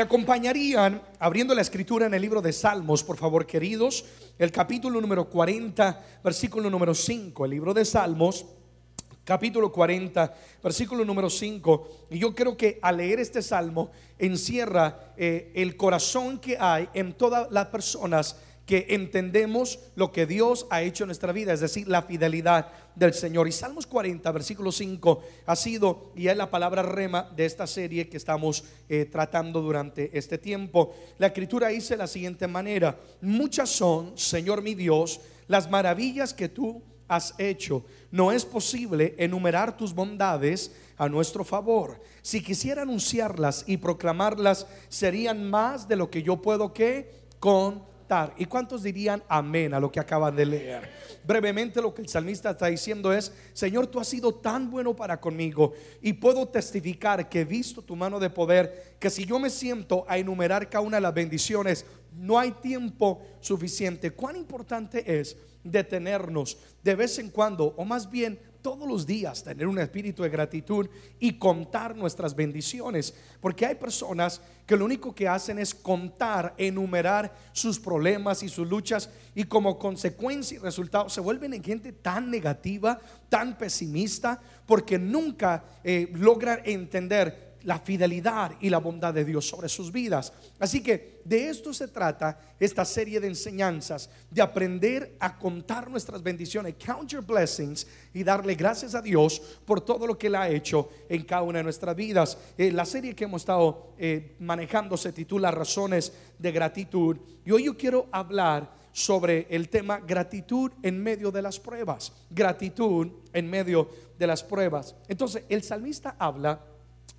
Acompañarían abriendo la escritura en el libro de Salmos, por favor, queridos, el capítulo número 40, versículo número 5, el libro de Salmos capítulo 40, versículo número 5. Y yo creo que al leer este salmo encierra eh, el corazón que hay en todas las personas que entendemos lo que Dios ha hecho en nuestra vida, es decir, la fidelidad del Señor. Y Salmos 40, versículo 5, ha sido y es la palabra rema de esta serie que estamos eh, tratando durante este tiempo. La escritura dice de la siguiente manera, muchas son, Señor mi Dios, las maravillas que tú has hecho. No es posible enumerar tus bondades a nuestro favor. Si quisiera anunciarlas y proclamarlas, serían más de lo que yo puedo que con ¿Y cuántos dirían amén a lo que acaban de leer? Brevemente lo que el salmista está diciendo es, Señor, tú has sido tan bueno para conmigo y puedo testificar que he visto tu mano de poder, que si yo me siento a enumerar cada una de las bendiciones, no hay tiempo suficiente. ¿Cuán importante es detenernos de vez en cuando, o más bien todos los días tener un espíritu de gratitud y contar nuestras bendiciones. Porque hay personas que lo único que hacen es contar, enumerar sus problemas y sus luchas y como consecuencia y resultado se vuelven en gente tan negativa, tan pesimista, porque nunca eh, logran entender la fidelidad y la bondad de Dios sobre sus vidas. Así que de esto se trata esta serie de enseñanzas, de aprender a contar nuestras bendiciones, count your blessings y darle gracias a Dios por todo lo que Él ha hecho en cada una de nuestras vidas. Eh, la serie que hemos estado eh, manejando se titula Razones de Gratitud y hoy yo quiero hablar sobre el tema gratitud en medio de las pruebas, gratitud en medio de las pruebas. Entonces, el salmista habla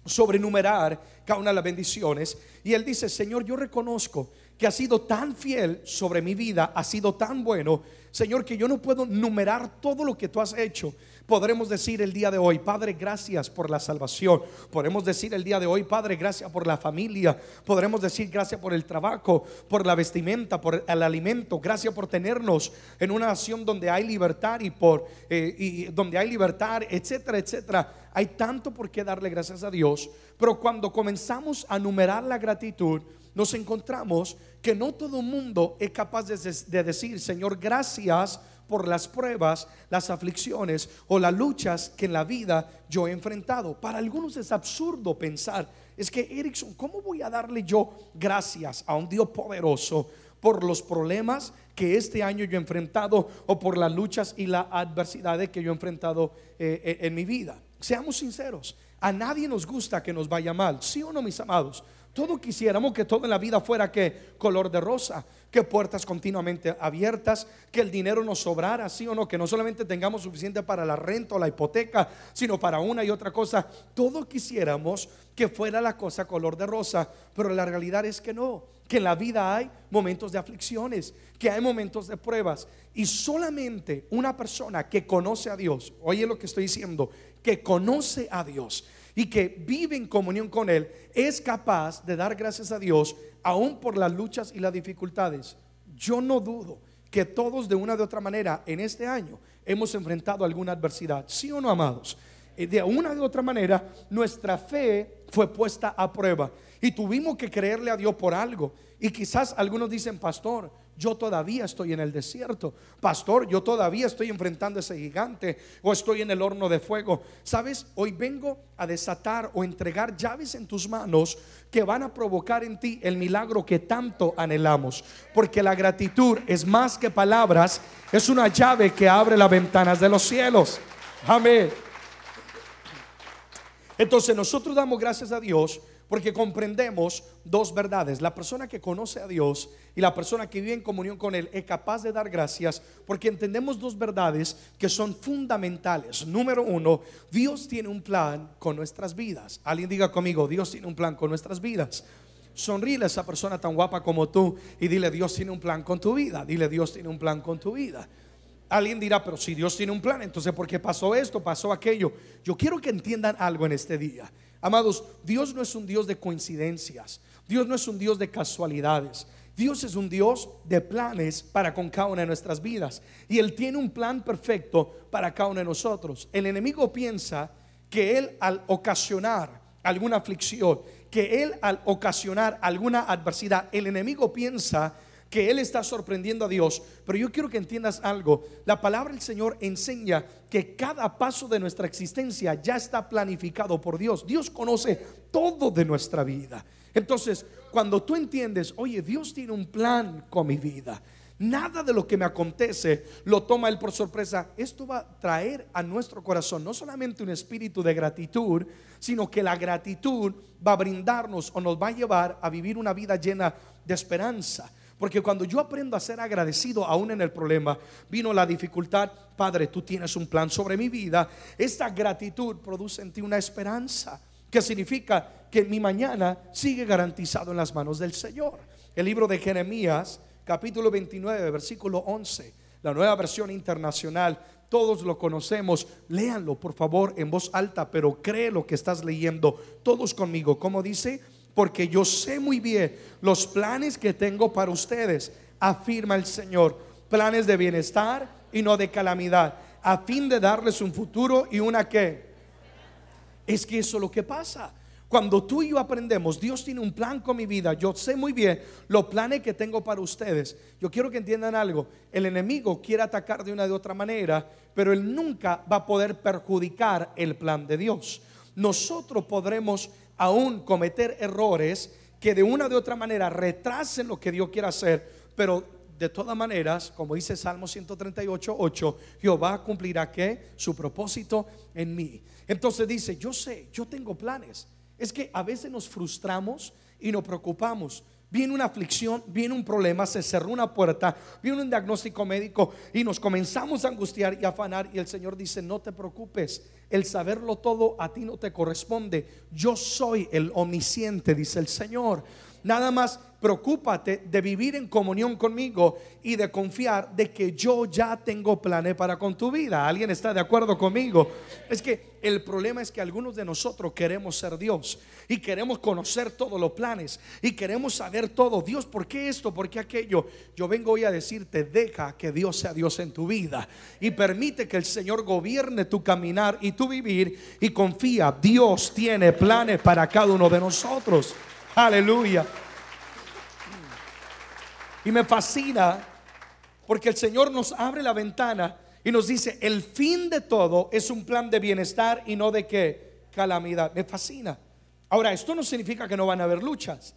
sobre enumerar cada una de las bendiciones. Y él dice, Señor, yo reconozco que ha sido tan fiel sobre mi vida, ha sido tan bueno, Señor, que yo no puedo numerar todo lo que tú has hecho. Podremos decir el día de hoy, Padre, gracias por la salvación. Podremos decir el día de hoy, Padre, gracias por la familia. Podremos decir gracias por el trabajo, por la vestimenta, por el alimento. Gracias por tenernos en una nación donde hay libertad y por eh, y donde hay libertad, etcétera, etcétera hay tanto por qué darle gracias a Dios, pero cuando comenzamos a numerar la gratitud, nos encontramos que no todo mundo es capaz de, decir, Señor, gracias por las pruebas, las aflicciones o las luchas que en la vida yo he enfrentado. Para algunos es absurdo pensar, es que Erickson, ¿cómo voy a darle yo gracias a un Dios poderoso por los problemas que este año yo he enfrentado o por las luchas y las adversidades que yo he enfrentado eh, eh, en mi vida? Seamos sinceros, a nadie nos gusta que nos vaya mal, ¿sí o no, mis amados? Todos quisiéramos que todo en la vida fuera que color de rosa, que puertas continuamente abiertas, que el dinero nos sobrara, sí o no, que no solamente tengamos suficiente para la renta o la hipoteca, sino para una y otra cosa. Todos quisiéramos que fuera la cosa color de rosa, pero la realidad es que no, que en la vida hay momentos de aflicciones, que hay momentos de pruebas, y solamente una persona que conoce a Dios, oye lo que estoy diciendo, que conoce a Dios y que vive en comunión con Él, es capaz de dar gracias a Dios aún por las luchas y las dificultades. Yo no dudo que todos de una de otra manera en este año hemos enfrentado alguna adversidad, sí o no, amados. Eh, de una de otra manera, nuestra fe fue puesta a prueba y tuvimos que creerle a Dios por algo. Y quizás algunos dicen, pastor, yo todavía estoy en el desierto. Pastor, yo todavía estoy enfrentando ese gigante o estoy en el horno de fuego. Sabes, hoy vengo a desatar o entregar llaves en tus manos que van a provocar en ti el milagro que tanto anhelamos. Porque la gratitud es más que palabras, es una llave que abre las ventanas de los cielos. Amén. Entonces nosotros damos gracias a Dios porque comprendemos dos verdades. La persona que conoce a Dios y la persona que vive en comunión con Él es capaz de dar gracias porque entendemos dos verdades que son fundamentales. Número uno, Dios tiene un plan con nuestras vidas. Alguien diga conmigo, Dios tiene un plan con nuestras vidas. Sonríe a esa persona tan guapa como tú y dile, Dios tiene un plan con tu vida. Dile, Dios tiene un plan con tu vida. Alguien dirá, pero si Dios tiene un plan, entonces ¿por qué pasó esto, pasó aquello? Yo quiero que entiendan algo en este día. Amados, Dios no es un Dios de coincidencias. Dios no es un Dios de casualidades. Dios es un Dios de planes para con cada una de nuestras vidas. Y Él tiene un plan perfecto para cada uno de nosotros. El enemigo piensa que Él al ocasionar alguna aflicción, que Él al ocasionar alguna adversidad, el enemigo piensa que Él está sorprendiendo a Dios. Pero yo quiero que entiendas algo. La palabra del Señor enseña que cada paso de nuestra existencia ya está planificado por Dios. Dios conoce todo de nuestra vida. Entonces, cuando tú entiendes, oye, Dios tiene un plan con mi vida. Nada de lo que me acontece lo toma Él por sorpresa. Esto va a traer a nuestro corazón no solamente un espíritu de gratitud, sino que la gratitud va a brindarnos o nos va a llevar a vivir una vida llena de esperanza. Porque cuando yo aprendo a ser agradecido aún en el problema, vino la dificultad, Padre, tú tienes un plan sobre mi vida, esta gratitud produce en ti una esperanza, que significa que mi mañana sigue garantizado en las manos del Señor. El libro de Jeremías, capítulo 29, versículo 11, la nueva versión internacional, todos lo conocemos, léanlo por favor en voz alta, pero cree lo que estás leyendo, todos conmigo, como dice, porque yo sé muy bien los planes que tengo para ustedes, afirma el Señor, planes de bienestar y no de calamidad, a fin de darles un futuro y una que. Es que eso es lo que pasa. Cuando tú y yo aprendemos, Dios tiene un plan con mi vida, yo sé muy bien los planes que tengo para ustedes. Yo quiero que entiendan algo, el enemigo quiere atacar de una de otra manera, pero él nunca va a poder perjudicar el plan de Dios. Nosotros podremos aún cometer errores que de una de otra manera retrasen lo que Dios quiere hacer, pero de todas maneras, como dice Salmo 138, 8, Jehová cumplirá que su propósito en mí. Entonces dice, yo sé, yo tengo planes. Es que a veces nos frustramos y nos preocupamos viene una aflicción, viene un problema, se cerró una puerta, viene un diagnóstico médico y nos comenzamos a angustiar y afanar y el Señor dice, no te preocupes, el saberlo todo a ti no te corresponde, yo soy el omnisciente, dice el Señor. Nada más preocúpate de vivir en comunión conmigo y de confiar de que yo ya tengo planes para con tu vida. ¿Alguien está de acuerdo conmigo? Es que el problema es que algunos de nosotros queremos ser Dios y queremos conocer todos los planes y queremos saber todo. Dios, ¿por qué esto? ¿Por qué aquello? Yo vengo hoy a decirte, deja que Dios sea Dios en tu vida y permite que el Señor gobierne tu caminar y tu vivir y confía, Dios tiene planes para cada uno de nosotros. Aleluya. Y me fascina porque el Señor nos abre la ventana y nos dice, el fin de todo es un plan de bienestar y no de qué calamidad. Me fascina. Ahora, esto no significa que no van a haber luchas,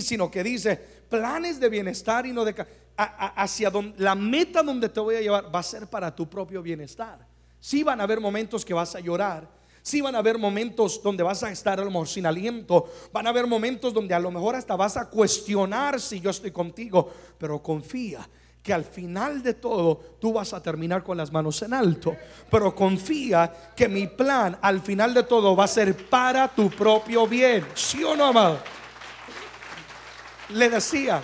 sino que dice planes de bienestar y no de hacia donde la meta donde te voy a llevar va a ser para tu propio bienestar. Sí van a haber momentos que vas a llorar, Sí van a haber momentos donde vas a estar a lo mejor sin aliento. Van a haber momentos donde a lo mejor hasta vas a cuestionar si yo estoy contigo. Pero confía que al final de todo tú vas a terminar con las manos en alto. Pero confía que mi plan al final de todo va a ser para tu propio bien. ¿Sí o no, amado? Le decía,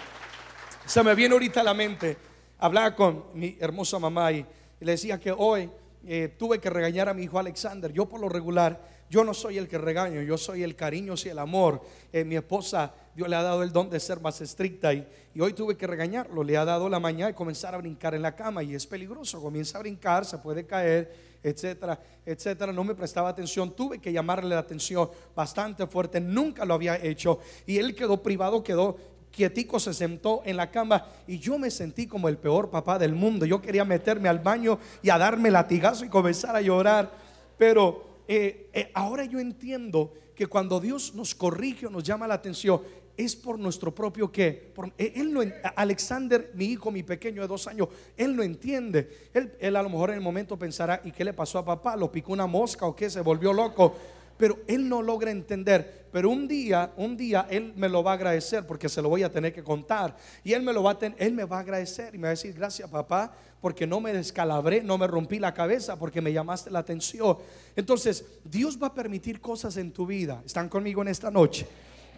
se me viene ahorita la mente, hablaba con mi hermosa mamá y le decía que hoy eh, tuve que regañar a mi hijo Alexander. Yo por lo regular, yo no soy el que regaño, yo soy el cariño y el amor. Eh, mi esposa, Dios le ha dado el don de ser más estricta y, y, hoy tuve que regañarlo. Le ha dado la mañana y comenzar a brincar en la cama y es peligroso. Comienza a brincar, se puede caer, etcétera, etcétera. No me prestaba atención, tuve que llamarle la atención bastante fuerte. Nunca lo había hecho y él quedó privado, quedó quietico se sentó en la cama y yo me sentí como el peor papá del mundo. Yo quería meterme al baño y a darme latigazo y comenzar a llorar. Pero eh, eh, ahora yo entiendo que cuando Dios nos corrige o nos llama la atención, es por nuestro propio qué. Eh, él no, Alexander, mi hijo, mi pequeño de dos años, él no entiende. Él, él a lo mejor en el momento pensará, ¿y qué le pasó a papá? ¿Lo picó una mosca o qué? ¿Se volvió loco? Pero él no logra entender. Pero un día, un día él me lo va a agradecer porque se lo voy a tener que contar. Y él me lo va a él me va a agradecer y me va a decir, "Gracias, papá, porque no me descalabré, no me rompí la cabeza porque me llamaste la atención." Entonces, Dios va a permitir cosas en tu vida. ¿Están conmigo en esta noche?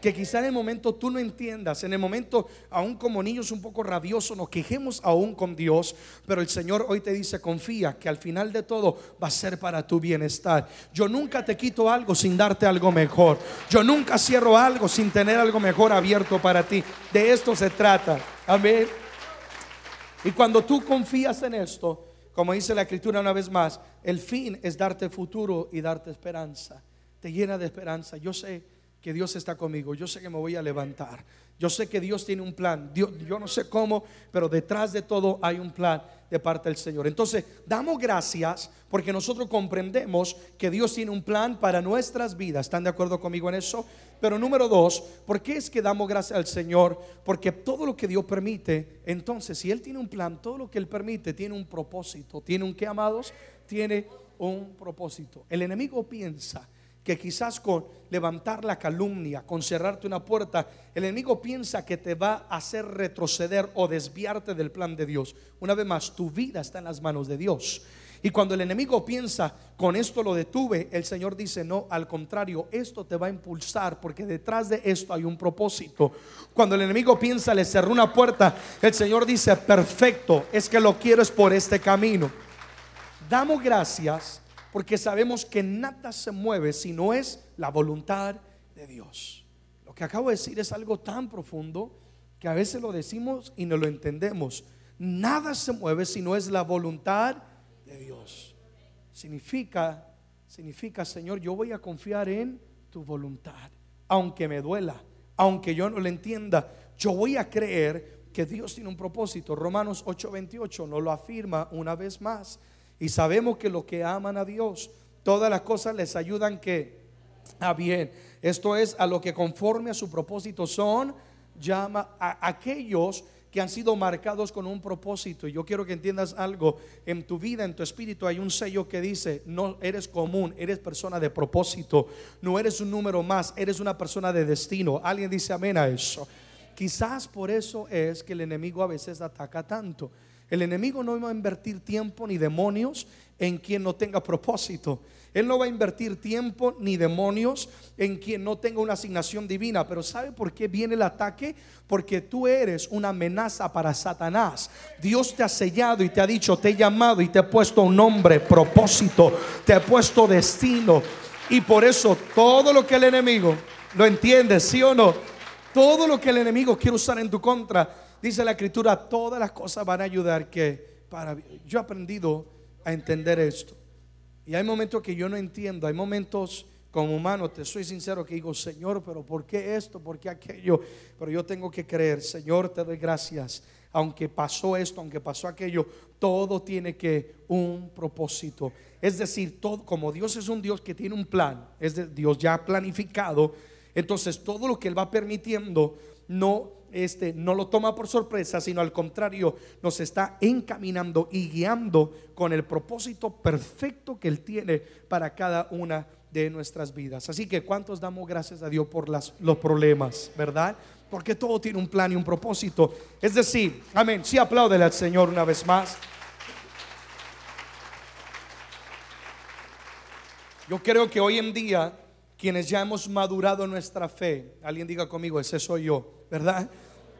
Que quizá en el momento tú no entiendas, en el momento aún como niños un poco rabiosos nos quejemos aún con Dios, pero el Señor hoy te dice, confía que al final de todo va a ser para tu bienestar. Yo nunca te quito algo sin darte algo mejor. Yo nunca cierro algo sin tener algo mejor abierto para ti. De esto se trata. Amén. Y cuando tú confías en esto, como dice la escritura una vez más, el fin es darte futuro y darte esperanza. Te llena de esperanza. Yo sé que Dios está conmigo, yo sé que me voy a levantar. Yo sé que Dios tiene un plan. Dios, yo no sé cómo, pero detrás de todo hay un plan de parte del Señor. Entonces, damos gracias porque nosotros comprendemos que Dios tiene un plan para nuestras vidas. ¿Están de acuerdo conmigo en eso? Pero número dos, ¿por qué es que damos gracias al Señor? Porque todo lo que Dios permite, entonces, si Él tiene un plan, todo lo que Él permite tiene un propósito. ¿Tiene un qué, amados? Tiene un propósito. El enemigo piensa que quizás con levantar la calumnia, con cerrarte una puerta, el enemigo piensa que te va a hacer retroceder o desviarte del plan de Dios. Una vez más, tu vida está en las manos de Dios. Y cuando el enemigo piensa, con esto lo detuve, el Señor dice, no, al contrario, esto te va a impulsar porque detrás de esto hay un propósito. Cuando el enemigo piensa, le cerró una puerta, el Señor dice, perfecto, es que lo quiero es por este camino. Damos gracias porque sabemos que nada se mueve si no es la voluntad de Dios. Lo que acabo de decir es algo tan profundo que a veces lo decimos y no lo entendemos. Nada se mueve si no es la voluntad de Dios. Significa, significa, Señor, yo voy a confiar en tu voluntad, aunque me duela, aunque yo no lo entienda, yo voy a creer que Dios tiene un propósito. Romanos 8:28 nos lo afirma una vez más. Y sabemos que los que aman a Dios, todas las cosas les ayudan que a bien. Esto es a lo que conforme a su propósito son, llama a aquellos que han sido marcados con un propósito. Y yo quiero que entiendas algo. En tu vida, en tu espíritu, hay un sello que dice, no eres común, eres persona de propósito. No eres un número más, eres una persona de destino. Alguien dice amén a eso. Quizás por eso es que el enemigo a veces ataca tanto. El enemigo no va a invertir tiempo ni demonios en quien no tenga propósito. Él no va a invertir tiempo ni demonios en quien no tenga una asignación divina. Pero ¿sabe por qué viene el ataque? Porque tú eres una amenaza para Satanás. Dios te ha sellado y te ha dicho, te he llamado y te he puesto un nombre, propósito, te he puesto destino. Y por eso todo lo que el enemigo, ¿lo entiende, sí o no? Todo lo que el enemigo quiere usar en tu contra dice la escritura, todas las cosas van a ayudar que para yo he aprendido a entender esto. Y hay momentos que yo no entiendo, hay momentos como humano, te soy sincero que digo, Señor, pero ¿por qué esto? ¿Por qué aquello? Pero yo tengo que creer, Señor, te doy gracias. Aunque pasó esto, aunque pasó aquello, todo tiene que un propósito. Es decir, todo, como Dios es un Dios que tiene un plan, es de Dios ya planificado, entonces todo lo que Él va permitiendo no este, no lo toma por sorpresa, sino al contrario, nos está encaminando y guiando con el propósito perfecto que Él tiene para cada una de nuestras vidas. Así que, ¿cuántos damos gracias a Dios por las, los problemas, verdad? Porque todo tiene un plan y un propósito. Es decir, amén. Sí, apláudele al Señor una vez más. Yo creo que hoy en día, quienes ya hemos madurado nuestra fe, alguien diga conmigo, ese soy yo ¿verdad?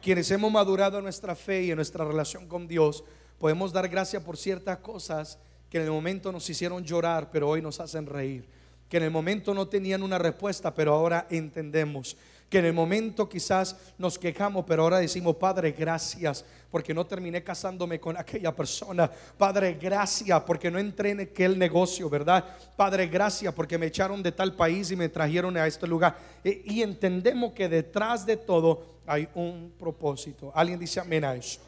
Quienes hemos madurado nuestra fe y en nuestra relación con Dios, podemos dar gracias por ciertas cosas que en el momento nos hicieron llorar, pero hoy nos hacen reír. Que en el momento no tenían una respuesta, pero ahora entendemos que en el momento quizás nos quejamos, pero ahora decimos, Padre, gracias, porque no terminé casándome con aquella persona. Padre, gracias, porque no entré en aquel negocio, ¿verdad? Padre, gracias, porque me echaron de tal país y me trajeron a este lugar. E, y, entendemos que detrás de todo hay un propósito. Alguien dice amén a eso.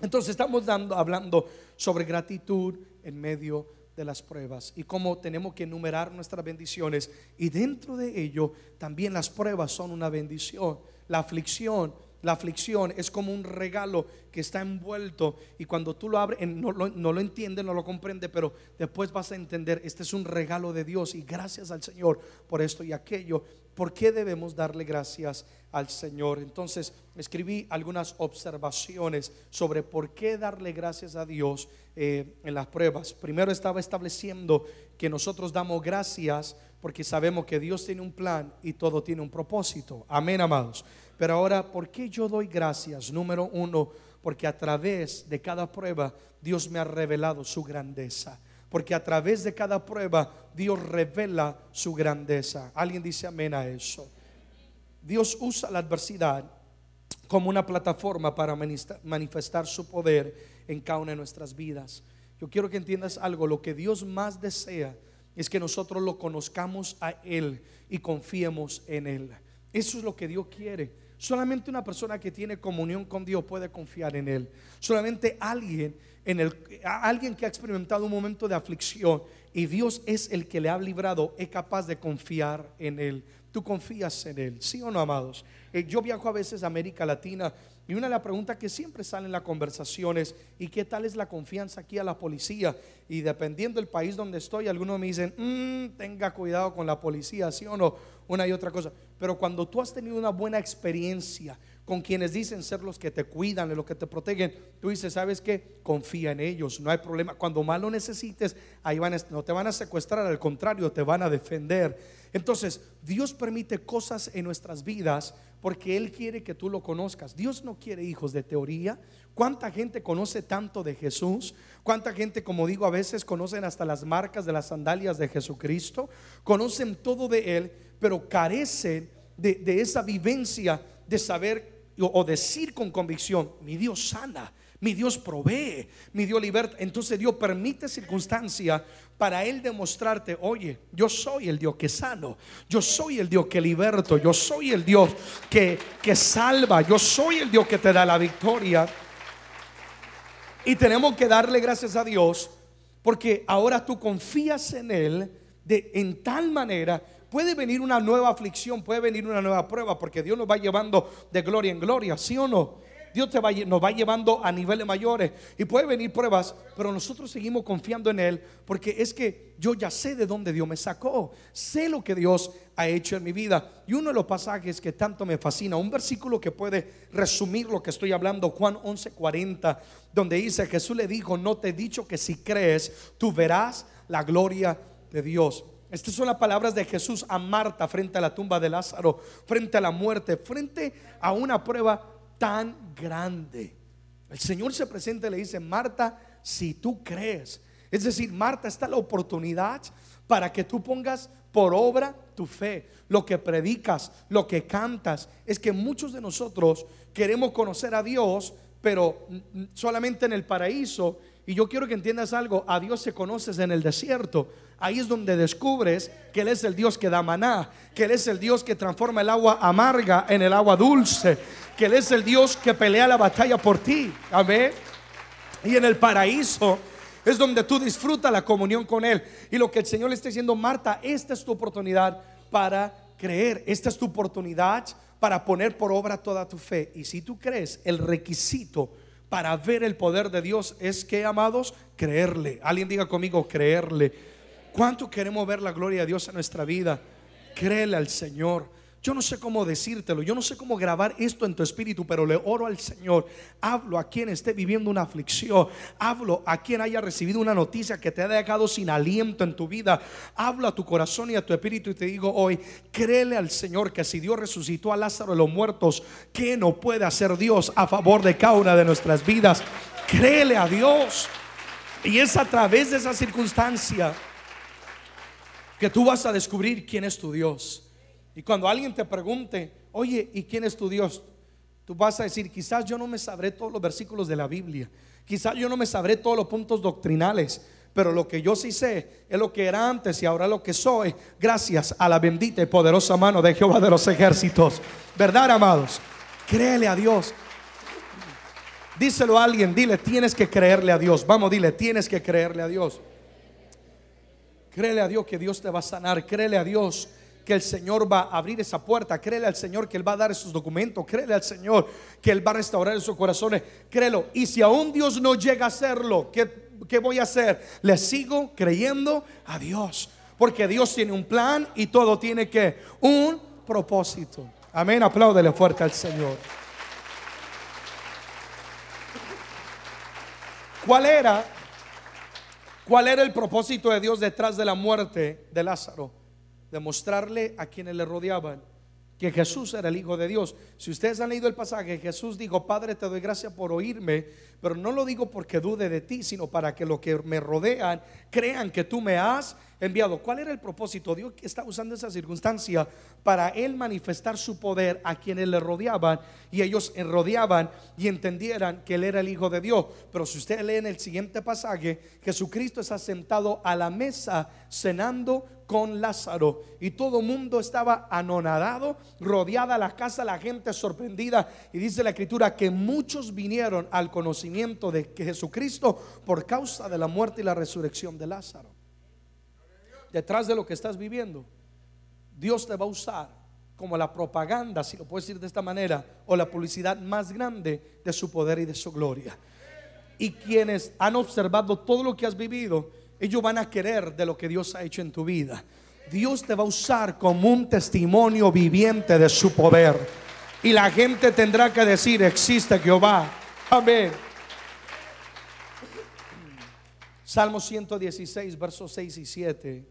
Entonces estamos dando, hablando sobre gratitud en medio de de las pruebas y cómo tenemos que enumerar nuestras bendiciones. Y dentro de ello también las pruebas son una bendición. La aflicción, la aflicción es como un regalo que está envuelto y cuando tú lo abres, no lo, no lo entiendes, no lo comprende, pero después vas a entender, este es un regalo de Dios y gracias al Señor por esto y aquello. ¿Por qué debemos darle gracias al Señor? Entonces, escribí algunas observaciones sobre por qué darle gracias a Dios eh, en las pruebas. Primero estaba estableciendo que nosotros damos gracias porque sabemos que Dios tiene un plan y todo tiene un propósito. Amén, amados. Pero ahora, ¿por qué yo doy gracias? Número uno, porque a través de cada prueba Dios me ha revelado su grandeza. Porque a través de cada prueba Dios revela su grandeza. Alguien dice amén a eso. Dios usa la adversidad como una plataforma para manifestar su poder en cada una de nuestras vidas. Yo quiero que entiendas algo, lo que Dios más desea es que nosotros lo conozcamos a Él y confiemos en Él. Eso es lo que Dios quiere. Solamente una persona que tiene comunión con Dios puede confiar en Él. Solamente alguien, en el, alguien que ha experimentado un momento de aflicción y Dios es el que le ha librado, es capaz de confiar en Él. Tú confías en Él, ¿sí o no, amados? Eh, yo viajo a veces a América Latina y una de las preguntas que siempre salen en las conversaciones, ¿y qué tal es la confianza aquí a la policía? Y dependiendo del país donde estoy, algunos me dicen, mm, tenga cuidado con la policía, sí o no, una y otra cosa. Pero cuando tú has tenido una buena experiencia con quienes dicen ser los que te cuidan, los que te protegen, tú dices, ¿sabes qué? Confía en ellos, no hay problema. Cuando más lo necesites, ahí van no te van a secuestrar, al contrario, te van a defender. Entonces, Dios permite cosas en nuestras vidas porque Él quiere que tú lo conozcas. Dios no quiere hijos de teoría. ¿Cuánta gente conoce tanto de Jesús? ¿Cuánta gente, como digo, a veces conocen hasta las marcas de las sandalias de Jesucristo? Conocen todo de Él, pero carecen de, esa vivencia de saber o, decir con convicción, mi Dios sana, mi Dios provee, mi Dios liberta. Entonces Dios permite circunstancia para Él demostrarte, oye, yo soy el Dios que sano, yo soy el Dios que liberto, yo soy el Dios que, que salva, yo soy el Dios que te da la victoria. Y tenemos que darle gracias a Dios porque ahora tú confías en Él de, en tal manera puede venir una nueva aflicción, puede venir una nueva prueba, porque Dios nos va llevando de gloria en gloria, ¿sí o no? Dios va, nos va llevando a niveles mayores y puede venir pruebas, pero nosotros seguimos confiando en Él porque es que yo ya sé de dónde Dios me sacó, sé lo que Dios ha hecho en mi vida. Y uno de los pasajes que tanto me fascina, un versículo que puede resumir lo que estoy hablando, Juan 11:40, donde dice, Jesús le dijo, no te he dicho que si crees, tú verás la gloria de Dios. Estas son las palabras de Jesús a Marta frente a la tumba de Lázaro, frente a la muerte, frente a una prueba tan grande. El Señor se presenta y le dice, Marta, si tú crees, es decir, Marta, está la oportunidad para que tú pongas por obra tu fe. Lo que predicas, lo que cantas, es que muchos de nosotros queremos conocer a Dios, pero solamente en el paraíso. Y yo quiero que entiendas algo, a Dios se conoces en el desierto. Ahí es donde descubres que Él es el Dios que da maná, que Él es el Dios que transforma el agua amarga en el agua dulce, que Él es el Dios que pelea la batalla por ti. Amén. Y en el paraíso es donde tú disfrutas la comunión con Él. Y lo que el Señor le está diciendo, Marta, esta es tu oportunidad para creer. Esta es tu oportunidad para poner por obra toda tu fe. Y si tú crees, el requisito para ver el poder de Dios es que, amados, creerle. Alguien diga conmigo, creerle. ¿Cuánto queremos ver la gloria de Dios en nuestra vida? Créele al Señor. Yo no sé cómo decírtelo, yo no sé cómo grabar esto en tu espíritu, pero le oro al Señor. Hablo a quien esté viviendo una aflicción. Hablo a quien haya recibido una noticia que te ha dejado sin aliento en tu vida. Hablo a tu corazón y a tu espíritu y te digo hoy, créele al Señor que si Dios resucitó a Lázaro de los muertos, ¿qué no puede hacer Dios a favor de cada una de nuestras vidas? Créele a Dios. Y es a través de esa circunstancia que tú vas a descubrir quién es tu Dios. Y cuando alguien te pregunte, oye, ¿y quién es tu Dios? Tú vas a decir, quizás yo no me sabré todos los versículos de la Biblia, quizás yo no me sabré todos los puntos doctrinales, pero lo que yo sí sé es lo que era antes y ahora lo que soy, gracias a la bendita y poderosa mano de Jehová de los ejércitos. ¿Verdad, amados? Créele a Dios. Díselo a alguien, dile, tienes que creerle a Dios. Vamos, dile, tienes que creerle a Dios. Créele a Dios que Dios te va a sanar. Créele a Dios que el Señor va a abrir esa puerta. Créele al Señor que Él va a dar esos documentos. Créele al Señor que Él va a restaurar esos corazones. Créelo. Y si aún Dios no llega a hacerlo, ¿qué, qué voy a hacer? Le sigo creyendo a Dios. Porque Dios tiene un plan y todo tiene que un propósito. Amén. Apláudele fuerte al Señor. ¿Cuál era? ¿Cuál era el propósito de Dios detrás de la muerte de Lázaro? demostrarle a quienes le rodeaban que Jesús era el Hijo de Dios. Si ustedes han leído el pasaje, Jesús dijo, Padre, te doy gracias por oírme, pero no lo digo porque dude de ti, sino para que los que me rodean crean que tú me has enviado. ¿Cuál era el propósito? Dios está usando esa circunstancia para él manifestar su poder a quienes le rodeaban y ellos rodeaban y entendieran que él era el Hijo de Dios. Pero si usted lee en el siguiente pasaje, Jesucristo está sentado a la mesa cenando con Lázaro y todo el mundo estaba anonadado, rodeada la casa, la gente sorprendida y dice la escritura que muchos vinieron al conocimiento de Jesucristo por causa de la muerte y la resurrección de Lázaro. Detrás de lo que estás viviendo, Dios te va a usar como la propaganda, si lo puedes decir de esta manera, o la publicidad más grande de su poder y de su gloria. Y quienes han observado todo lo que has vivido, ellos van a querer de lo que Dios ha hecho en tu vida. Dios te va a usar como un testimonio viviente de su poder. Y la gente tendrá que decir, existe Jehová. Amén. Salmo 116, versos 6 y 7.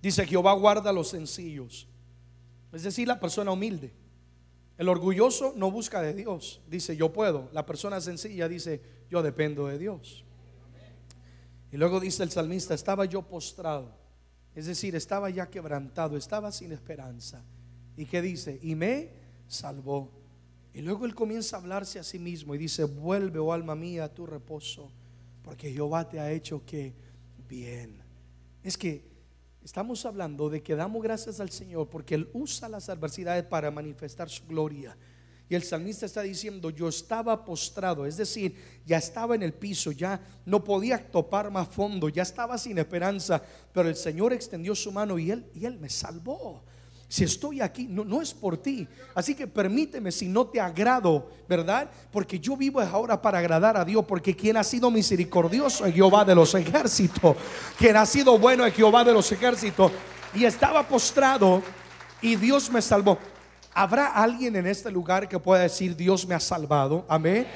Dice, Jehová guarda los sencillos. Es decir, la persona humilde. El orgulloso no busca de Dios. Dice, yo puedo. La persona sencilla dice, yo dependo de Dios. Y luego dice el salmista, estaba yo postrado. Es decir, estaba ya quebrantado, estaba sin esperanza. ¿Y qué dice? Y me salvó. Y luego él comienza a hablarse a sí mismo y dice, vuelve, oh alma mía, a tu reposo, porque Jehová te ha hecho que bien. Es que estamos hablando de que damos gracias al Señor porque Él usa las adversidades para manifestar su gloria. Y el salmista está diciendo, yo estaba postrado, es decir, ya estaba en el piso, ya no podía topar más fondo, ya estaba sin esperanza, pero el Señor extendió su mano y Él, y él me salvó. Si estoy aquí, no, no es por ti. Así que permíteme si no te agrado, ¿verdad? Porque yo vivo ahora para agradar a Dios. Porque quien ha sido misericordioso es Jehová de los ejércitos. Quien ha sido bueno es Jehová de los ejércitos. Y estaba postrado y Dios me salvó. ¿Habrá alguien en este lugar que pueda decir Dios me ha salvado? Amén.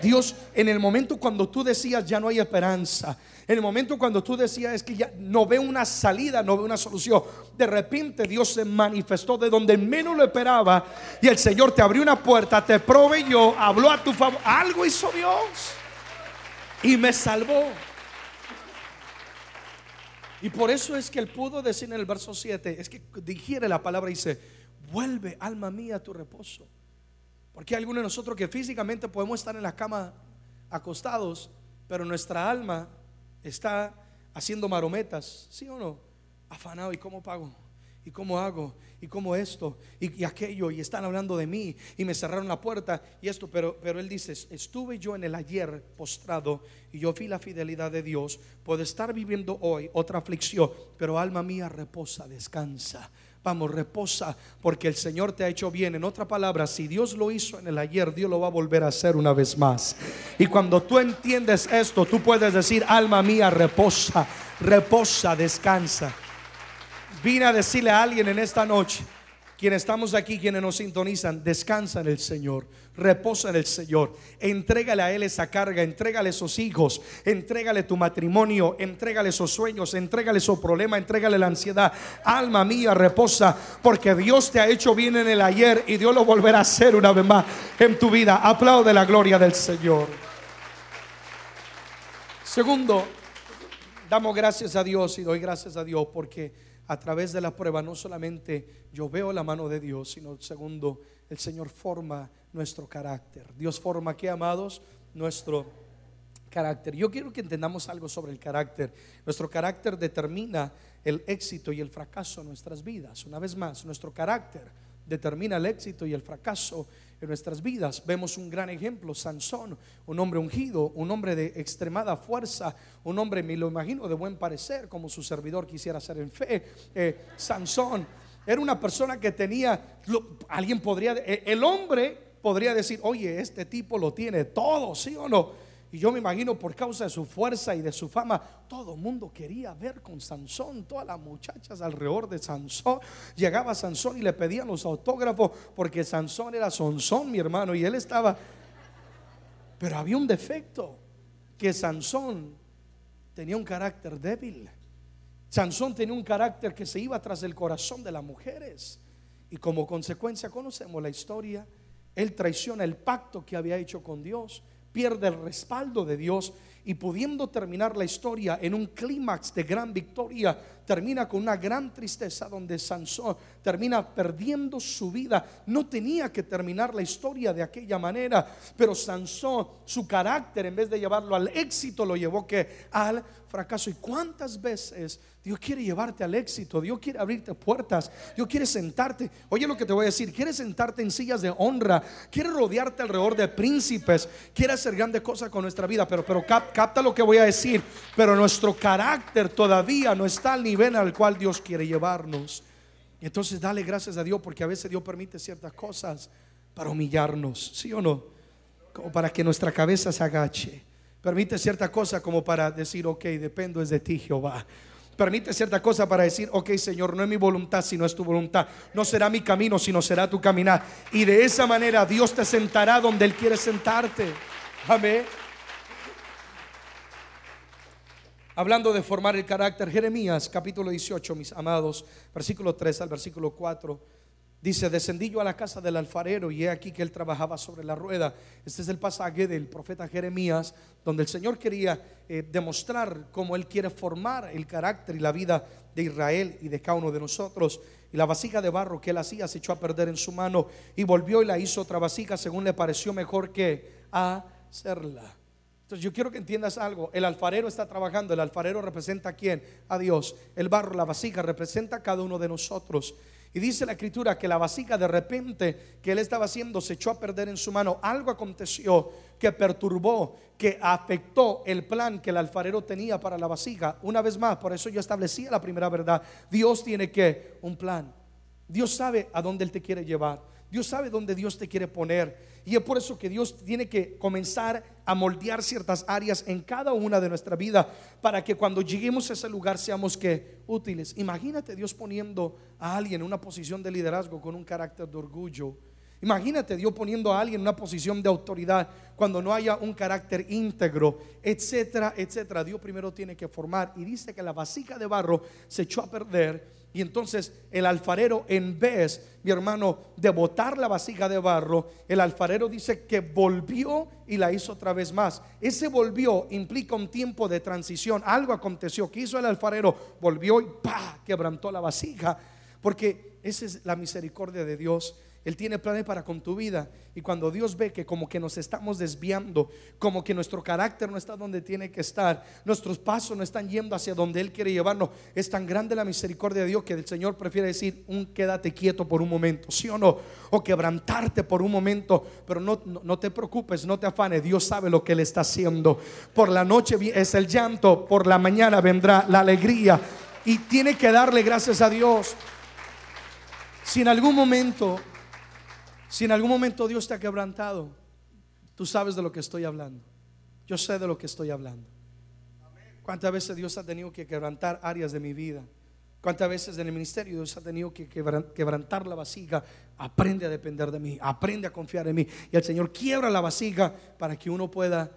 Dios, en el momento cuando tú decías ya no hay esperanza, en el momento cuando tú decías es que ya no veo una salida, no veo una solución, de repente Dios se manifestó de donde menos lo esperaba y el Señor te abrió una puerta, te proveyó, habló a tu favor, algo hizo Dios y me salvó. Y por eso es que él pudo decir en el verso 7, es que digiere la palabra y dice, vuelve alma mía a tu reposo. Porque hay algunos de nosotros que físicamente podemos estar en la cama acostados, pero nuestra alma está haciendo marometas, ¿sí o no? Afanado, ¿y cómo pago? ¿Y cómo hago? ¿Y cómo esto? Y, aquello, y están hablando de mí, y me cerraron la puerta, y esto, pero, pero él dice, estuve yo en el ayer postrado, y yo vi la fidelidad de Dios, puedo estar viviendo hoy otra aflicción, pero alma mía reposa, descansa Vamos, reposa porque el Señor te ha hecho bien. En otra palabra, si Dios lo hizo en el ayer, Dios lo va a volver a hacer una vez más. Y cuando tú entiendes esto, tú puedes decir, alma mía, reposa, reposa, descansa. Vine a decirle a alguien en esta noche, quienes estamos aquí, quienes nos sintonizan, descansa en el Señor reposa en el Señor. Entrégale a Él esa carga, entrégale esos hijos, entrégale tu matrimonio, entrégale esos sueños, entrégale esos problemas, entrégale la ansiedad. Alma mía, reposa, porque Dios te ha hecho bien en el ayer y Dios lo volverá a hacer una vez más en tu vida. Aplaude la gloria del Señor. Segundo, damos gracias a Dios y doy gracias a Dios porque a través de la prueba no solamente yo veo la mano de Dios, sino segundo, el Señor forma nuestro carácter. Dios forma que, amados, nuestro carácter. Yo quiero que entendamos algo sobre el carácter. Nuestro carácter determina el éxito y el fracaso en nuestras vidas. Una vez más, nuestro carácter determina el éxito y el fracaso en nuestras vidas. Vemos un gran ejemplo, Sansón, un hombre ungido, un hombre de extremada fuerza, un hombre, me lo imagino, de buen parecer, como su servidor quisiera ser en fe. Eh, Sansón era una persona que tenía, alguien podría, eh, el hombre podría decir, oye, este tipo lo tiene todo, ¿sí o no? Y yo me imagino por causa de su fuerza y de su fama, todo el mundo quería ver con Sansón, todas las muchachas alrededor de Sansón. Llegaba Sansón y le pedían los autógrafos porque Sansón era Sansón, mi hermano, y él estaba... Pero había un defecto, que Sansón tenía un carácter débil. Sansón tenía un carácter que se iba tras el corazón de las mujeres. Y como consecuencia conocemos la historia él traiciona el pacto que había hecho con Dios, pierde el respaldo de Dios y pudiendo terminar la historia en un clímax de gran victoria, termina con una gran tristeza donde Sansón termina perdiendo su vida. No tenía que terminar la historia de aquella manera, pero Sansón, su carácter, en vez de llevarlo al éxito, lo llevó que al fracaso. ¿Y cuántas veces Dios quiere llevarte al éxito? Dios quiere abrirte puertas. Dios quiere sentarte. Oye lo que te voy a decir. Quiere sentarte en sillas de honra. Quiere rodearte alrededor de príncipes. Quiere hacer grandes cosas con nuestra vida. Pero, pero capta lo que voy a decir. Pero nuestro carácter todavía no está al nivel al cual Dios quiere llevarnos. Entonces dale gracias a Dios porque a veces Dios permite ciertas cosas para humillarnos. ¿Sí o no? Como para que nuestra cabeza se agache Permite cierta cosa como para decir, ok, dependo es de ti, Jehová. Permite cierta cosa para decir, ok Señor, no es mi voluntad, sino es tu voluntad. No será mi camino, sino será tu caminar. Y de esa manera Dios te sentará donde Él quiere sentarte. Amén. Hablando de formar el carácter, Jeremías capítulo 18, mis amados, versículo 3 al versículo 4. Dice, descendí yo a la casa del alfarero y he aquí que él trabajaba sobre la rueda. Este es el pasaje del profeta Jeremías, donde el Señor quería eh, demostrar cómo él quiere formar el carácter y la vida de Israel y de cada uno de nosotros. Y la vasija de barro que él hacía se echó a perder en su mano y volvió y la hizo otra vasija según le pareció mejor que hacerla. Yo quiero que entiendas algo. El alfarero está trabajando. El alfarero representa a quién? A Dios. El barro, la vasija, representa a cada uno de nosotros. Y dice la escritura que la vasija de repente que él estaba haciendo se echó a perder en su mano. Algo aconteció que perturbó, que afectó el plan que el alfarero tenía para la vasija. Una vez más, por eso yo establecía la primera verdad. Dios tiene que un plan. Dios sabe a dónde Él te quiere llevar. Dios sabe dónde Dios te quiere poner. Y es por eso que Dios tiene que comenzar a moldear ciertas áreas en cada una de nuestra vida para que cuando lleguemos a ese lugar seamos útiles. Imagínate Dios poniendo a alguien en una posición de liderazgo con un carácter de orgullo. Imagínate Dios poniendo a alguien en una posición de autoridad cuando no haya un carácter íntegro, etcétera, etcétera. Dios primero tiene que formar y dice que la vasija de barro se echó a perder y entonces el alfarero, en vez, mi hermano, de botar la vasija de barro, el alfarero dice que volvió y la hizo otra vez más. Ese volvió implica un tiempo de transición. Algo aconteció. ¿Qué hizo el alfarero? Volvió y ¡pa! quebrantó la vasija. Porque esa es la misericordia de Dios. Él tiene planes para con tu vida. Y cuando Dios ve que como que nos estamos desviando, como que nuestro carácter no está donde tiene que estar, nuestros pasos no están yendo hacia donde Él quiere llevarnos, es tan grande la misericordia de Dios que el Señor prefiere decir, un quédate quieto por un momento, ¿sí o no? O quebrantarte por un momento, pero no, no, te preocupes, no te afanes, Dios sabe lo que Él está haciendo. Por la noche es el llanto, por la mañana vendrá la alegría. Y tiene que darle gracias a Dios. Si en algún momento si en algún momento Dios te ha quebrantado, tú sabes de lo que estoy hablando. Yo sé de lo que estoy hablando. ¿Cuántas veces Dios ha tenido que quebrantar áreas de mi vida? ¿Cuántas veces en el ministerio Dios ha tenido que quebrantar la vasija? Aprende a depender de mí, aprende a confiar en mí. Y el Señor quiebra la vasija para que uno pueda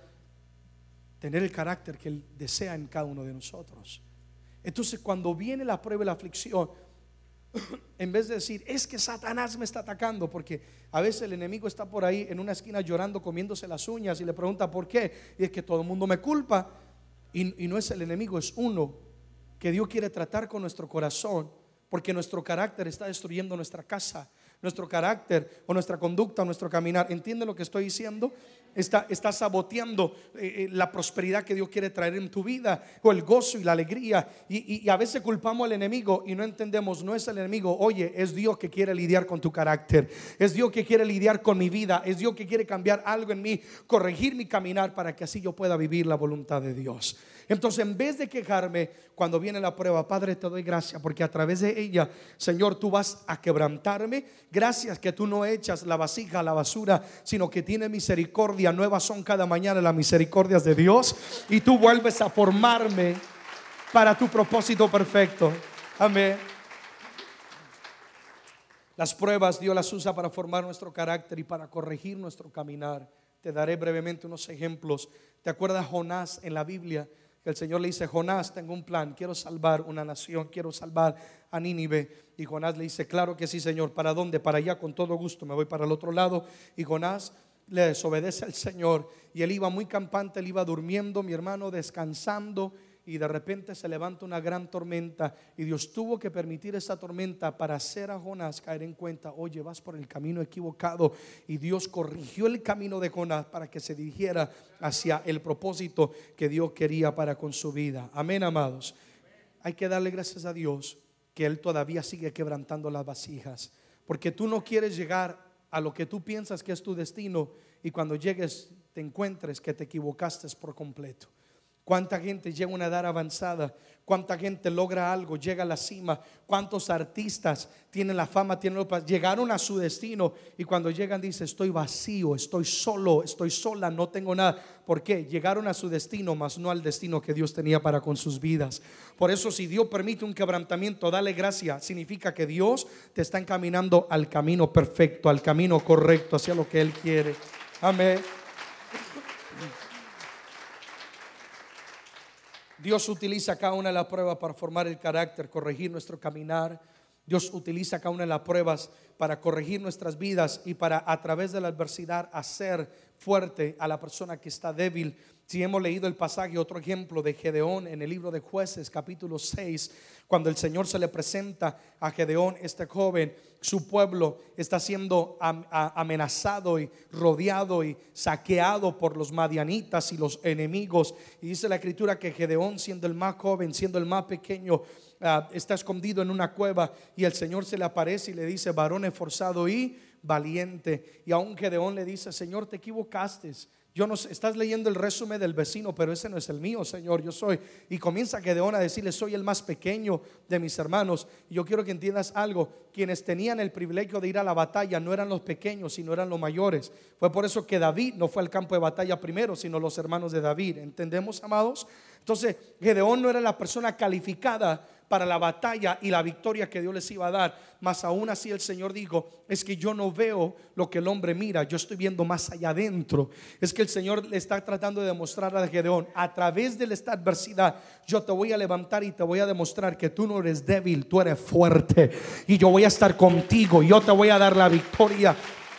tener el carácter que Él desea en cada uno de nosotros. Entonces cuando viene la prueba y la aflicción, en vez de decir, es que Satanás me está atacando, porque a veces el enemigo está por ahí en una esquina llorando, comiéndose las uñas y le pregunta por qué, y es que todo el mundo me culpa, y, no es el enemigo, es uno que Dios quiere tratar con nuestro corazón, porque nuestro carácter está destruyendo nuestra casa, nuestro carácter o nuestra conducta nuestro caminar. ¿Entiende lo que estoy diciendo? Está, saboteando eh, eh, la prosperidad que Dios quiere traer en tu vida o el gozo y la alegría. Y, y, a veces culpamos al enemigo y no entendemos, no es el enemigo, oye, es Dios que quiere lidiar con tu carácter, es Dios que quiere lidiar con mi vida, es Dios que quiere cambiar algo en mí, corregir mi caminar para que así yo pueda vivir la voluntad de Dios. Entonces, en vez de quejarme cuando viene la prueba, Padre, te doy gracias porque a través de ella, Señor, tú vas a quebrantarme. Gracias que tú no echas la vasija a la basura, sino que tienes misericordia. Nuevas son cada mañana las misericordias de Dios. Y tú vuelves a formarme para tu propósito perfecto. Amén. Las pruebas Dios las usa para formar nuestro carácter y para corregir nuestro caminar. Te daré brevemente unos ejemplos. ¿Te acuerdas Jonás en la Biblia? El Señor le dice, Jonás, tengo un plan, quiero salvar una nación, quiero salvar a Nínive. Y Jonás le dice, claro que sí, Señor, ¿para dónde? Para allá, con todo gusto, me voy para el otro lado. Y Jonás le desobedece al Señor y él iba muy campante, él iba durmiendo, mi hermano, descansando y de repente se levanta una gran tormenta y Dios tuvo que permitir esa tormenta para hacer a Jonás caer en cuenta, oye, vas por el camino equivocado y Dios corrigió el camino de Jonás para que se dirigiera hacia el propósito que Dios quería para con su vida. Amén, amados. Hay que darle gracias a Dios que Él todavía sigue quebrantando las vasijas, porque tú no quieres llegar a lo que tú piensas que es tu destino y cuando llegues te encuentres que te equivocaste por completo. Cuánta gente llega a una edad avanzada, cuánta gente logra algo, llega a la cima, cuántos artistas tienen la fama, tienen llegaron a su destino y cuando llegan dice, estoy vacío, estoy solo, estoy sola, no tengo nada. ¿Por qué? Llegaron a su destino, mas no al destino que Dios tenía para con sus vidas. Por eso si Dios permite un quebrantamiento, dale gracia, significa que Dios te está encaminando al camino perfecto, al camino correcto, hacia lo que Él quiere. Amén. Dios utiliza cada una de las pruebas para formar el carácter, corregir nuestro caminar. Dios utiliza cada una de las pruebas para corregir nuestras vidas y para a través de la adversidad hacer fuerte a la persona que está débil. Si hemos leído el pasaje, otro ejemplo de Gedeón en el libro de jueces, capítulo 6, cuando el Señor se le presenta a Gedeón, este joven, su pueblo está siendo amenazado y rodeado y saqueado por los madianitas y los enemigos. Y dice la escritura que Gedeón, siendo el más joven, siendo el más pequeño, ah, está escondido en una cueva y el Señor se le aparece y le dice, varón esforzado y valiente. Y aún Gedeón le dice, Señor, te equivocaste. Yo no estás leyendo el resumen del vecino, pero ese no es el mío, Señor, yo soy. Y comienza Gedeón a decirle, soy el más pequeño de mis hermanos. Y yo quiero que entiendas algo, quienes tenían el privilegio de ir a la batalla no eran los pequeños, sino eran los mayores. Fue por eso que David no fue al campo de batalla primero, sino los hermanos de David. ¿Entendemos, amados? Entonces, Gedeón no era la persona calificada para la batalla y la victoria que Dios les iba a dar. Mas aún así el Señor dijo, es que yo no veo lo que el hombre mira, yo estoy viendo más allá adentro. Es que el Señor le está tratando de demostrar a Gedeón, a través de esta adversidad, yo te voy a levantar y te voy a demostrar que tú no eres débil, tú eres fuerte. Y yo voy a estar contigo, yo te voy a dar la victoria.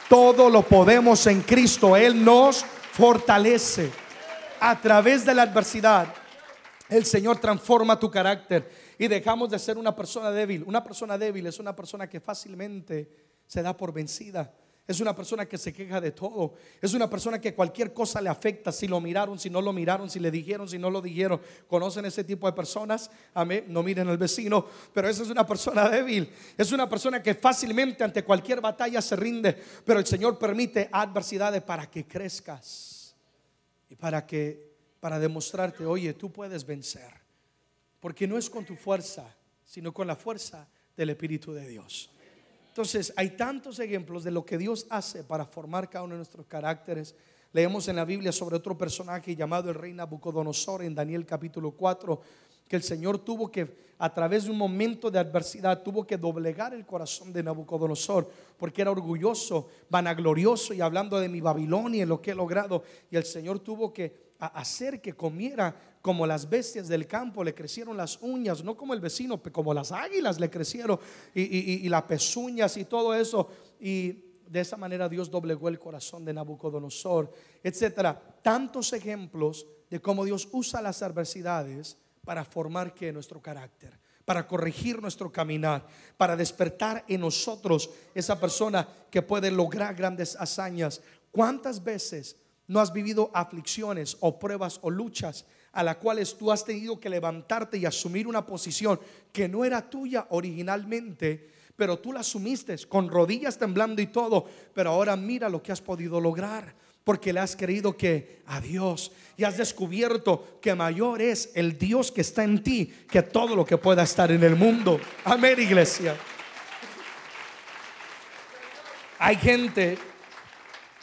Todo lo podemos en Cristo, Él nos fortalece. A través de la adversidad, el Señor transforma tu carácter y dejamos de ser una persona débil. Una persona débil es una persona que fácilmente se da por vencida. Es una persona que se queja de todo. Es una persona que cualquier cosa le afecta. Si lo miraron, si no lo miraron, si le dijeron, si no lo dijeron. ¿Conocen ese tipo de personas? Amén. No miren al vecino. Pero esa es una persona débil. Es una persona que fácilmente ante cualquier batalla se rinde. Pero el Señor permite adversidades para que crezcas. Y para que, para demostrarte, oye, tú puedes vencer. Porque no es con tu fuerza, sino con la fuerza del Espíritu de Dios. Entonces, hay tantos ejemplos de lo que Dios hace para formar cada uno de nuestros caracteres. Leemos en la Biblia sobre otro personaje llamado el rey Nabucodonosor en Daniel capítulo 4, que el Señor tuvo que, a través de un momento de adversidad, tuvo que doblegar el corazón de Nabucodonosor, porque era orgulloso, vanaglorioso y hablando de mi Babilonia lo que he logrado. Y el Señor tuvo que hacer que comiera como las bestias del campo, le crecieron las uñas, no como el vecino, como las águilas le crecieron y, las pezuñas y todo eso. Y de esa manera Dios doblegó el corazón de Nabucodonosor, etcétera. Tantos ejemplos de cómo Dios usa las adversidades para formar que nuestro carácter, para corregir nuestro caminar, para despertar en nosotros esa persona que puede lograr grandes hazañas. ¿Cuántas veces no has vivido aflicciones o pruebas o luchas a las cuales tú has tenido que levantarte y asumir una posición que no era tuya originalmente, pero tú la asumiste con rodillas temblando y todo, pero ahora mira lo que has podido lograr. Porque le has creído que a Dios y has descubierto que mayor es el Dios que está en ti que todo lo que pueda estar en el mundo. Amén, iglesia. Hay gente,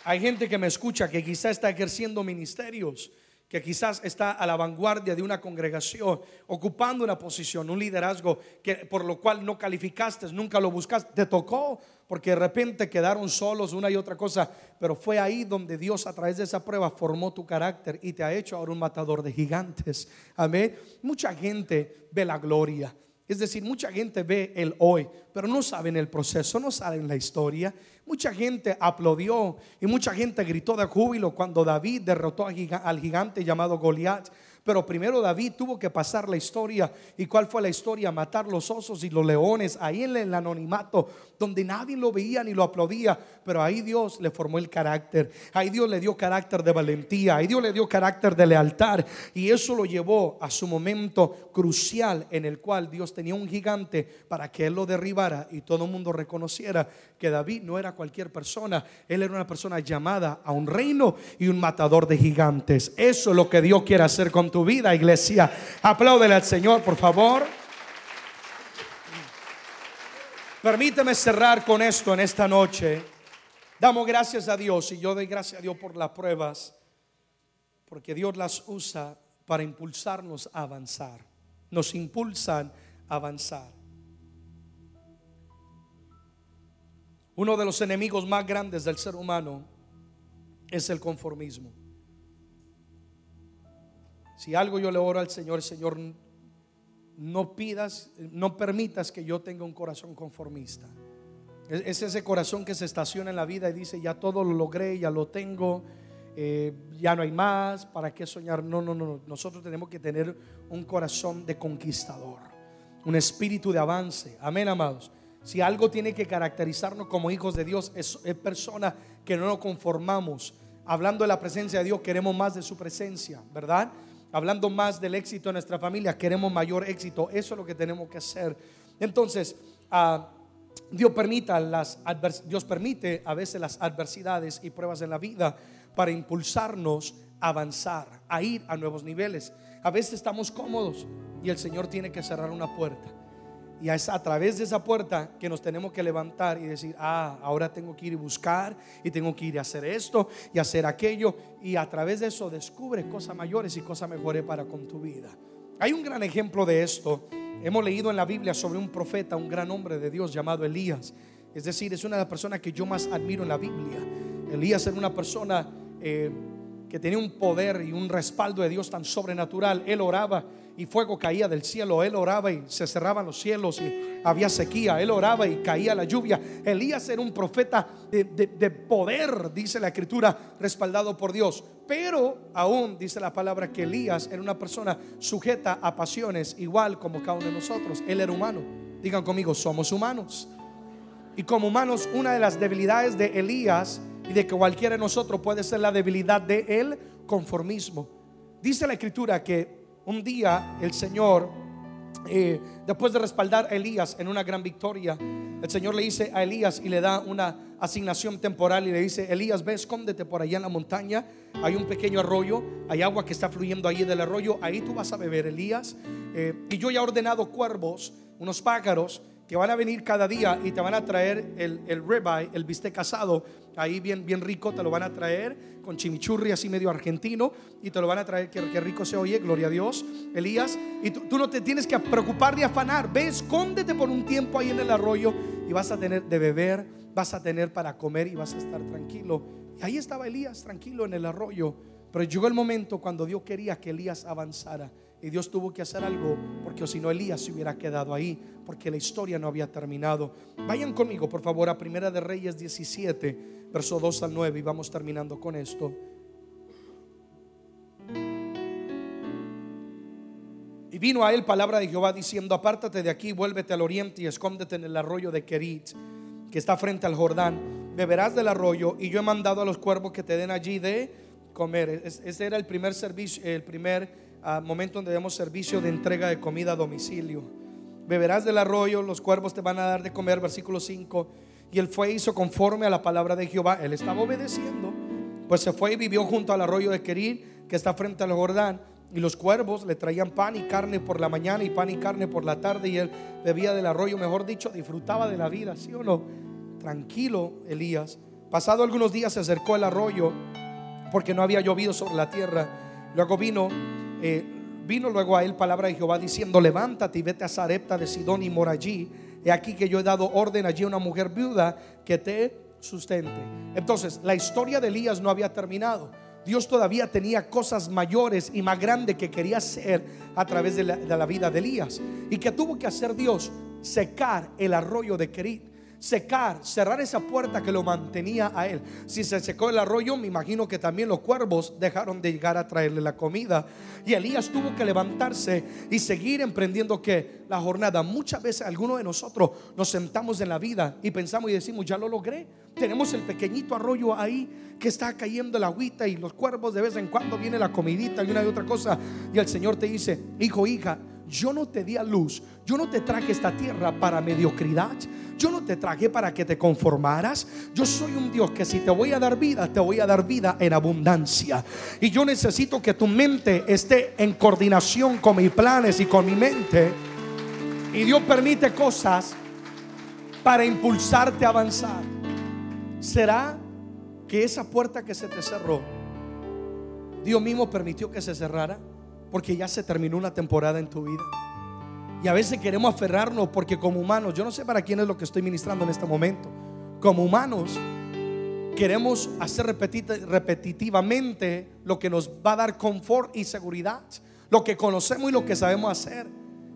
hay gente que me escucha que quizá está ejerciendo ministerios que quizás está a la vanguardia de una congregación, ocupando una posición, un liderazgo que por lo cual no calificaste, nunca lo buscaste, te tocó porque de repente quedaron solos una y otra cosa, pero fue ahí donde Dios a través de esa prueba formó tu carácter y te ha hecho ahora un matador de gigantes. Amén. Mucha gente ve la gloria, Es decir, mucha gente ve el hoy, pero no saben el proceso, no saben la historia. Mucha gente aplaudió y mucha gente gritó de júbilo cuando David derrotó al gigante llamado Goliat. Pero primero David tuvo que pasar la historia. ¿Y cuál fue la historia? Matar los osos y los leones ahí en el anonimato, donde nadie lo veía ni lo aplaudía. Pero ahí Dios le formó el carácter. Ahí Dios le dio carácter de valentía. Ahí Dios le dio carácter de lealtad. Y eso lo llevó a su momento crucial en el cual Dios tenía un gigante para que él lo derribara y todo el mundo reconociera que David no era cualquier persona. Él era una persona llamada a un reino y un matador de gigantes. Eso es lo que Dios quiere hacer con tu vida, iglesia. Apláudele al Señor, por favor. Permíteme cerrar con esto en esta noche. Damos gracias a Dios y yo doy gracias a Dios por las pruebas, porque Dios las usa para impulsarnos a avanzar. Nos impulsan a avanzar. Uno de los enemigos más grandes del ser humano es el conformismo. Si algo yo le oro al Señor, Señor, no pidas, no permitas que yo tenga un corazón conformista. Es ese corazón que se estaciona en la vida y dice, ya todo lo logré, ya lo tengo, eh, ya no hay más, ¿para qué soñar? No, no, no, nosotros tenemos que tener un corazón de conquistador, un espíritu de avance. Amén, amados. Si algo tiene que caracterizarnos como hijos de Dios, es, es persona que no nos conformamos. Hablando de la presencia de Dios, queremos más de su presencia, ¿verdad? Hablando más del éxito de nuestra familia, queremos mayor éxito. Eso es lo que tenemos que hacer. Entonces, ah, Dios, permita las Dios permite a veces las adversidades y pruebas en la vida para impulsarnos a avanzar, a ir a nuevos niveles. A veces estamos cómodos y el Señor tiene que cerrar una puerta. Y es a través de esa puerta que nos tenemos que levantar y decir, ah, ahora tengo que ir y buscar y tengo que ir a hacer esto y hacer aquello. Y a través de eso descubre cosas mayores y cosas mejores para con tu vida. Hay un gran ejemplo de esto. Hemos leído en la Biblia sobre un profeta, un gran hombre de Dios llamado Elías. Es decir, es una de las personas que yo más admiro en la Biblia. Elías era una persona eh, que tenía un poder y un respaldo de Dios tan sobrenatural. Él oraba y fuego caía del cielo. Él oraba y se cerraban los cielos y había sequía. Él oraba y caía la lluvia. Elías era un profeta de, poder, dice la escritura, respaldado por Dios. Pero aún dice la palabra que Elías era una persona sujeta a pasiones, igual como cada uno de nosotros. Él era humano. Digan conmigo, somos humanos. Y como humanos, una de las debilidades de Elías y de que cualquiera de nosotros puede ser la debilidad de él conformismo. Dice la escritura que un día el Señor, eh, después de respaldar a Elías en una gran victoria, el Señor le dice a Elías y le da una asignación temporal y le dice, Elías, ve, escóndete por allá en la montaña, hay un pequeño arroyo, hay agua que está fluyendo ahí del arroyo, ahí tú vas a beber, Elías. Eh, y yo ya he ordenado cuervos, unos pájaros, que van a venir cada día y te van a traer el, el ribeye, el bistec asado, ahí bien, bien rico, te lo van a traer con chimichurri así medio argentino y te lo van a traer, que, rico se oye, gloria a Dios, Elías. Y tú, no te tienes que preocupar de afanar, ve, escóndete por un tiempo ahí en el arroyo y vas a tener de beber, vas a tener para comer y vas a estar tranquilo. Y ahí estaba Elías tranquilo en el arroyo, pero llegó el momento cuando Dios quería que Elías avanzara. Y Dios tuvo que hacer algo porque si no Elías se hubiera quedado ahí porque la historia no había terminado. Vayan conmigo, por favor, a Primera de Reyes 17, verso 2 al 9 y vamos terminando con esto. Y vino a él palabra de Jehová diciendo, apártate de aquí, vuélvete al oriente y escóndete en el arroyo de Kerit, que está frente al Jordán. Beberás del arroyo y yo he mandado a los cuervos que te den allí de comer. Ese era el primer servicio, el primer momento donde damos servicio de entrega de comida a domicilio. Beberás del arroyo, los cuervos te van a dar de comer, versículo 5. Y él fue hizo conforme a la palabra de Jehová. Él estaba obedeciendo. Pues se fue y vivió junto al arroyo de Querir, que está frente al Jordán. Y los cuervos le traían pan y carne por la mañana y pan y carne por la tarde. Y él bebía del arroyo, mejor dicho, disfrutaba de la vida, ¿sí o no? Tranquilo, Elías. Pasado algunos días se acercó al arroyo porque no había llovido sobre la tierra. Luego vino eh, vino luego a él palabra de Jehová diciendo, levántate y vete a Sarepta de Sidón y mora allí. He aquí que yo he dado orden allí a una mujer viuda que te sustente. Entonces, la historia de Elías no había terminado. Dios todavía tenía cosas mayores y más grandes que quería hacer a través de la, de la vida de Elías. ¿Y que tuvo que hacer Dios? Secar el arroyo de Kerit secar, cerrar esa puerta que lo mantenía a él. Si se secó el arroyo, me imagino que también los cuervos dejaron de llegar a traerle la comida. Y Elías tuvo que levantarse y seguir emprendiendo que la jornada. Muchas veces algunos de nosotros nos sentamos en la vida y pensamos y decimos, ya lo logré. Tenemos el pequeñito arroyo ahí que está cayendo la agüita y los cuervos de vez en cuando viene la comidita y una y otra cosa. Y el Señor te dice, hijo, hija, yo no te di a luz, yo no te traje esta tierra para mediocridad, yo no te traje para que te conformaras. Yo soy un Dios que si te voy a dar vida, te voy a dar vida en abundancia. Y yo necesito que tu mente esté en coordinación con mis planes y con mi mente. Y Dios permite cosas para impulsarte a avanzar. ¿Será que esa puerta que se te cerró, Dios mismo permitió que se cerrara? Porque ya se terminó una temporada en tu vida. Y a veces queremos aferrarnos porque como humanos, yo no sé para quién es lo que estoy ministrando en este momento, como humanos queremos hacer repetitivamente lo que nos va a dar confort y seguridad, lo que conocemos y lo que sabemos hacer.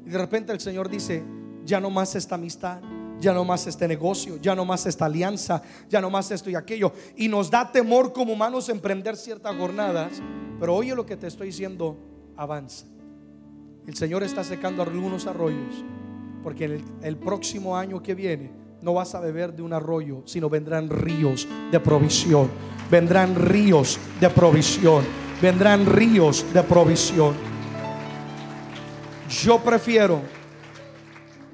Y de repente el Señor dice, ya no más esta amistad, ya no más este negocio, ya no más esta alianza, ya no más esto y aquello. Y nos da temor como humanos emprender ciertas jornadas. Pero oye lo que te estoy diciendo, avanza. El Señor está secando algunos arroyos, porque el, el próximo año que viene no vas a beber de un arroyo, sino vendrán ríos de provisión. Vendrán ríos de provisión. Vendrán ríos de provisión. Yo prefiero,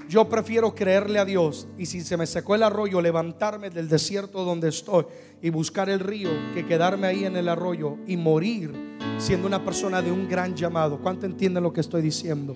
yo prefiero creerle a Dios y si se me secó el arroyo, levantarme del desierto donde estoy y buscar el río que quedarme ahí en el arroyo y morir siendo una persona de un gran llamado. ¿Cuánto entienden lo que estoy diciendo?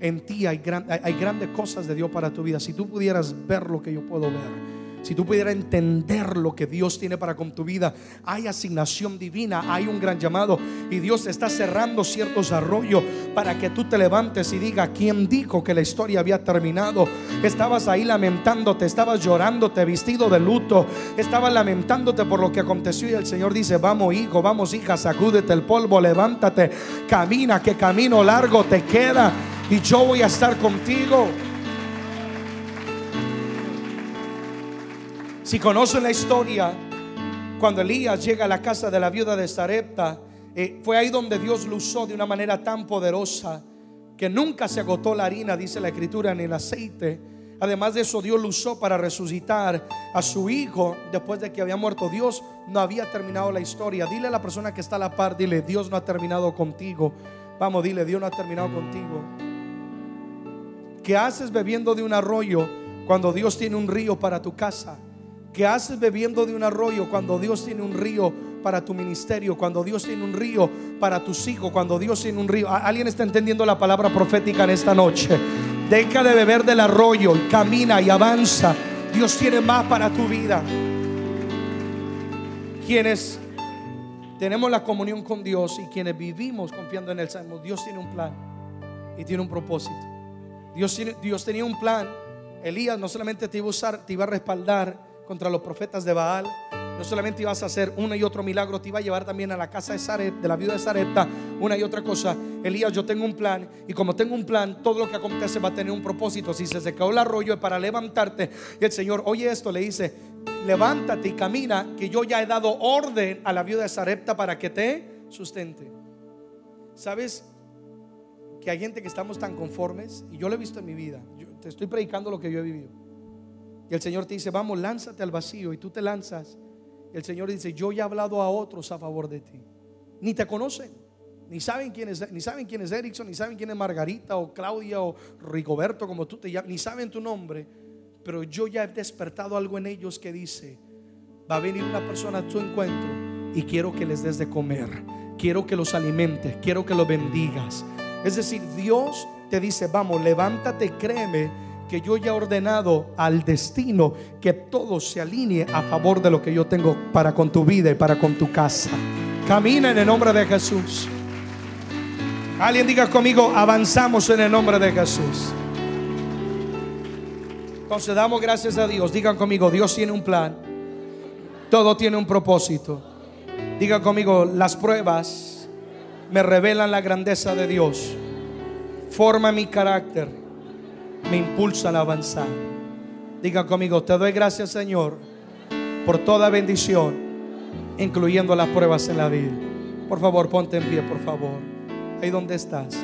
En ti hay, hay grandes cosas de Dios para tu vida. Si tú pudieras ver lo que yo puedo ver si tú pudieras entender lo que Dios tiene para con tu vida, hay asignación divina, hay un gran llamado y Dios está cerrando ciertos arroyos para que tú te levantes y diga, ¿quién dijo que la historia había terminado? Estabas ahí lamentándote, estabas llorándote, vestido de luto, estabas lamentándote por lo que aconteció y el Señor dice, vamos hijo, vamos hija, sacúdete el polvo, levántate, camina, que camino largo te queda y yo voy a estar contigo. Si conocen la historia, cuando Elías llega a la casa de la viuda de Sarepta, eh, fue ahí donde Dios lo usó de una manera tan poderosa que nunca se agotó la harina, dice la escritura, ni el aceite. Además de eso, Dios lo usó para resucitar a su hijo después de que había muerto. Dios no había terminado la historia. Dile a la persona que está a la par, dile, Dios no ha terminado contigo. Vamos, dile, Dios no ha terminado contigo. ¿Qué haces bebiendo de un arroyo cuando Dios tiene un río para tu casa? ¿Qué haces bebiendo de un arroyo cuando Dios tiene un río para tu ministerio, cuando Dios tiene un río para tus hijos, cuando Dios tiene un río? ¿Alguien está entendiendo la palabra profética en esta noche? Deja de beber del arroyo y camina y avanza. Dios tiene más para tu vida. Quienes tenemos la comunión con Dios y quienes vivimos confiando en Él, sabemos Dios tiene un plan y tiene un propósito. Dios, Dios tenía un plan. Elías no solamente te iba a usar, te iba a respaldar contra los profetas de Baal. No solamente ibas a hacer una y otro milagro, te iba a llevar también a la casa de Sarepta, de la viuda de Sarepta, una y otra cosa. Elías, yo tengo un plan y como tengo un plan, todo lo que acontece va a tener un propósito. Si se secó el arroyo es para levantarte. Y el Señor, oye esto, le dice, levántate y camina, que yo ya he dado orden a la viuda de Sarepta para que te sustente. ¿Sabes? Que hay gente que estamos tan conformes, y yo lo he visto en mi vida. Yo te estoy predicando lo que yo he vivido y el Señor te dice, vamos, lánzate al vacío. Y tú te lanzas. Y el Señor dice, yo ya he hablado a otros a favor de ti. Ni te conocen. Ni saben quién es, ni saben quién es Erickson, ni saben quién es Margarita o Claudia o Rigoberto, como tú te llamas, ni saben tu nombre. Pero yo ya he despertado algo en ellos que dice, va a venir una persona a tu encuentro y quiero que les des de comer. Quiero que los alimentes, quiero que los bendigas. Es decir, Dios te dice, vamos, levántate, créeme que yo ya he ordenado al destino que todo se alinee a favor de lo que yo tengo para con tu vida y para con tu casa. Camina en el nombre de Jesús. Alguien diga conmigo, avanzamos en el nombre de Jesús. Entonces damos gracias a Dios. Digan conmigo, Dios tiene un plan. Todo tiene un propósito. Diga conmigo, las pruebas me revelan la grandeza de Dios, forma mi carácter, me impulsan a avanzar. Diga conmigo, te doy gracias Señor por toda bendición, incluyendo las pruebas en la vida. Por favor, ponte en pie, por favor. Ahí donde estás.